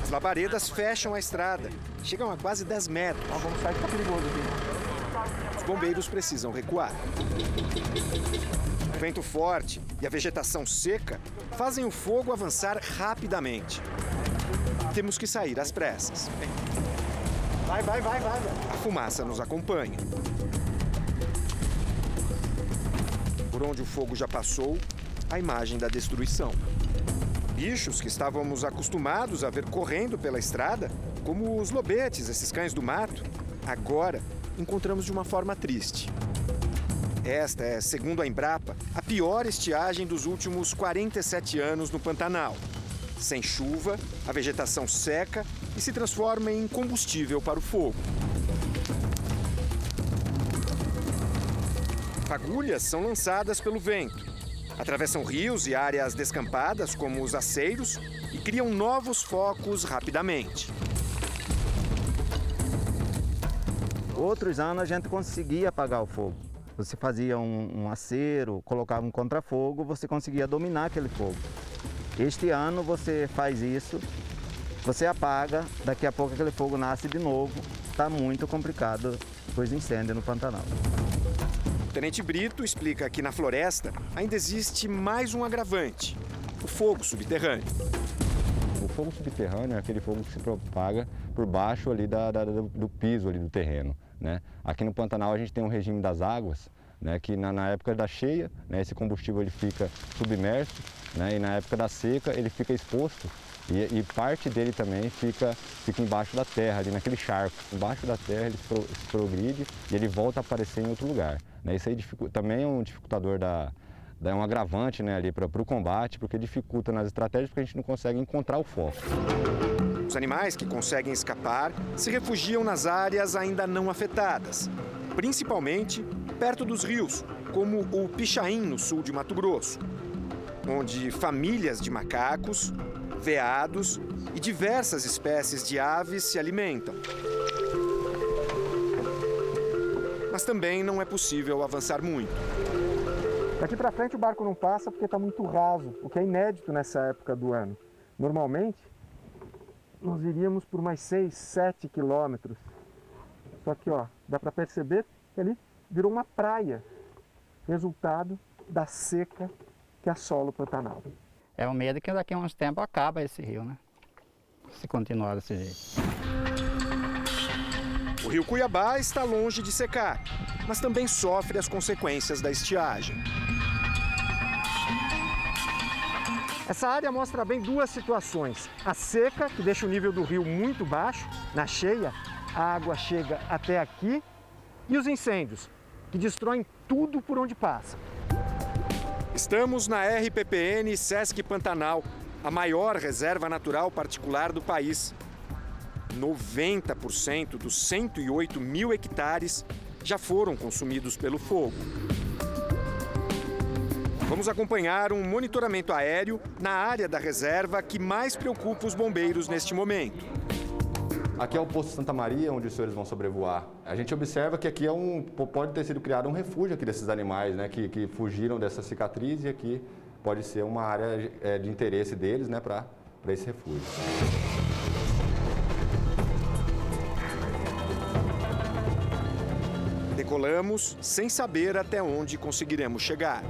As labaredas fecham a estrada, chegam a quase 10 metros. Vamos sair que tá perigoso aqui. Os bombeiros precisam recuar. O vento forte e a vegetação seca fazem o fogo avançar rapidamente. Temos que sair às pressas. Vai, vai, vai, vai. A fumaça nos acompanha. Por onde o fogo já passou, a imagem da destruição. Bichos que estávamos acostumados a ver correndo pela estrada, como os lobetes, esses cães do mato, agora encontramos de uma forma triste. Esta é, segundo a Embrapa, a pior estiagem dos últimos 47 anos no Pantanal. Sem chuva, a vegetação seca e se transforma em combustível para o fogo. Fagulhas são lançadas pelo vento. Atravessam rios e áreas descampadas, como os aceiros, e criam novos focos rapidamente. Outros anos a gente conseguia apagar o fogo. Você fazia um, um acero, colocava um contrafogo, você conseguia dominar aquele fogo. Este ano você faz isso, você apaga, daqui a pouco aquele fogo nasce de novo. Está muito complicado os incêndios no Pantanal. O Tenente Brito explica que na floresta ainda existe mais um agravante: o fogo subterrâneo. O fogo subterrâneo é aquele fogo que se propaga por baixo ali da, da, do piso ali do terreno. Né? Aqui no Pantanal a gente tem um regime das águas, né, que na, na, época da cheia, né, esse combustível ele fica submerso, né, e na época da seca ele fica exposto e, e, parte dele também fica, fica embaixo da terra, ali naquele charco. Embaixo da terra ele se progride e ele volta a aparecer em outro lugar. Né? Isso aí também é um dificultador da, é um agravante né, ali para o combate, porque dificulta nas estratégias, porque a gente não consegue encontrar o foco. Os animais que conseguem escapar se refugiam nas áreas ainda não afetadas, principalmente perto dos rios, como o Pichain, no sul de Mato Grosso, onde famílias de macacos, veados e diversas espécies de aves se alimentam. Mas também não é possível avançar muito. Daqui para frente o barco não passa porque está muito raso, o que é inédito nessa época do ano. Normalmente, nós iríamos por mais 6, 7 quilômetros. Só que, ó, dá para perceber que ali virou uma praia, resultado da seca que assola o Pantanal. É o medo que daqui a uns tempos acaba esse rio, né? Se continuar desse jeito. O rio Cuiabá está longe de secar, mas também sofre as consequências da estiagem. Essa área mostra bem duas situações. A seca, que deixa o nível do rio muito baixo, na cheia, a água chega até aqui, e os incêndios, que destroem tudo por onde passa. Estamos na RPPN Sesc Pantanal, a maior reserva natural particular do país. 90% dos 108 mil hectares já foram consumidos pelo fogo. Vamos acompanhar um monitoramento aéreo na área da reserva que mais preocupa os bombeiros neste momento. Aqui é o posto Santa Maria, onde os senhores vão sobrevoar. A gente observa que aqui é um, pode ter sido criado um refúgio aqui desses animais, né, que, que fugiram dessa cicatriz e aqui pode ser uma área é, de interesse deles, né, para esse refúgio. Decolamos sem saber até onde conseguiremos chegar.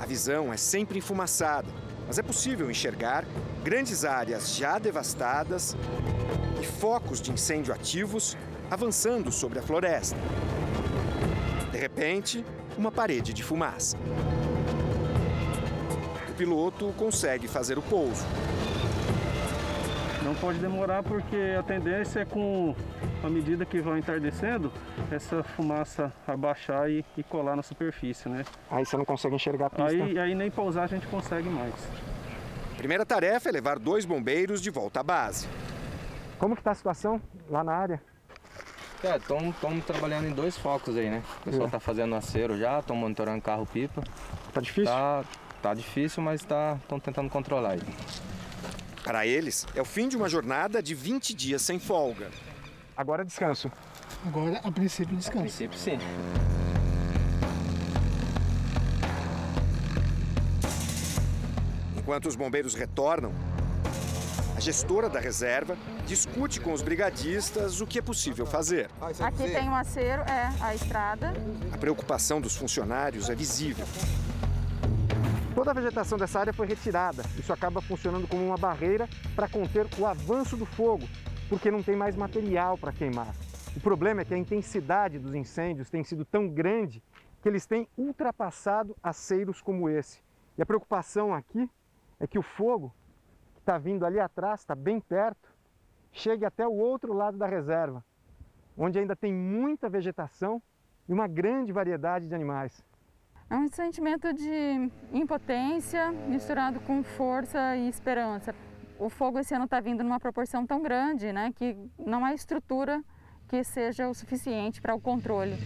A visão é sempre enfumaçada, mas é possível enxergar grandes áreas já devastadas e focos de incêndio ativos avançando sobre a floresta. De repente, uma parede de fumaça. O piloto consegue fazer o pouso. Não pode demorar porque a tendência é com à medida que vai entardecendo, essa fumaça abaixar e, e, colar na superfície, né? Aí você não consegue enxergar a pista? Aí, aí nem pousar a gente consegue mais. Primeira tarefa é levar dois bombeiros de volta à base. Como que está a situação lá na área? É, estamos trabalhando em dois focos aí, né? O pessoal está é. fazendo acero já, estão monitorando carro-pipa. Tá difícil? Tá, tá difícil, mas estão tá, tentando controlar aí. Para eles, é o fim de uma jornada de 20 dias sem folga. Agora descanso. Agora, a princípio, descanso. A princípio, sim. Enquanto os bombeiros retornam, gestora da reserva discute com os brigadistas o que é possível fazer. Aqui tem um acero, é a estrada. A preocupação dos funcionários é visível. Toda a vegetação dessa área foi retirada. Isso acaba funcionando como uma barreira para conter o avanço do fogo, porque não tem mais material para queimar. O problema é que a intensidade dos incêndios tem sido tão grande que eles têm ultrapassado aceiros como esse. E a preocupação aqui é que o fogo está vindo ali atrás, está bem perto, chegue até o outro lado da reserva, onde ainda tem muita vegetação e uma grande variedade de animais. É um sentimento de impotência misturado com força e esperança. O fogo esse ano está vindo numa proporção tão grande né, que não há estrutura que seja o suficiente para o controle.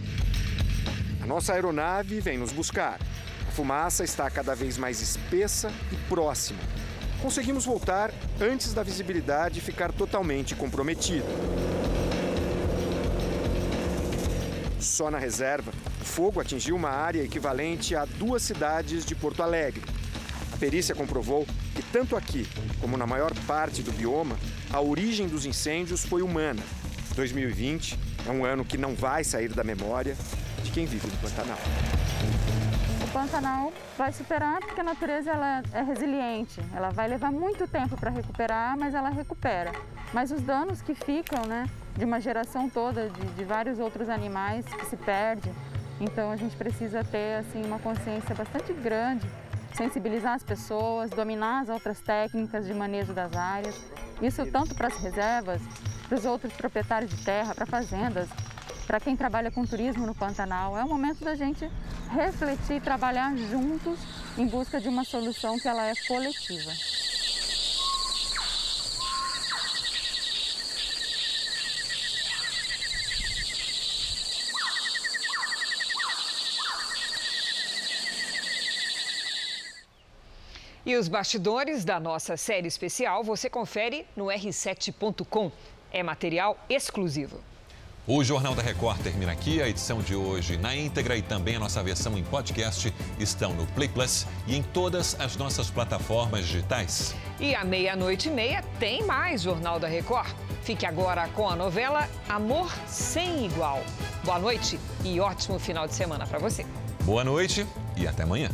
A nossa aeronave vem nos buscar. A fumaça está cada vez mais espessa e próxima. Conseguimos voltar antes da visibilidade ficar totalmente comprometida. Só na reserva, o fogo atingiu uma área equivalente a duas cidades de Porto Alegre. A perícia comprovou que, tanto aqui como na maior parte do bioma, a origem dos incêndios foi humana. 2020 é um ano que não vai sair da memória de quem vive no Pantanal. Pantanal vai superar porque a natureza ela é resiliente. Ela vai levar muito tempo para recuperar, mas ela recupera. Mas os danos que ficam, né, de uma geração toda, de, de vários outros animais que se perdem, então a gente precisa ter assim uma consciência bastante grande, sensibilizar as pessoas, dominar as outras técnicas de manejo das áreas. Isso tanto para as reservas, para os outros proprietários de terra, para fazendas, para quem trabalha com turismo no Pantanal. É o momento da gente refletir e trabalhar juntos em busca de uma solução que ela é coletiva. E os bastidores da nossa série especial você confere no r7.com. É material exclusivo. O Jornal da Record termina aqui. A edição de hoje na íntegra e também a nossa versão em podcast estão no Play Plus e em todas as nossas plataformas digitais. E à meia-noite e meia tem mais Jornal da Record. Fique agora com a novela Amor Sem Igual. Boa noite e ótimo final de semana para você. Boa noite e até amanhã.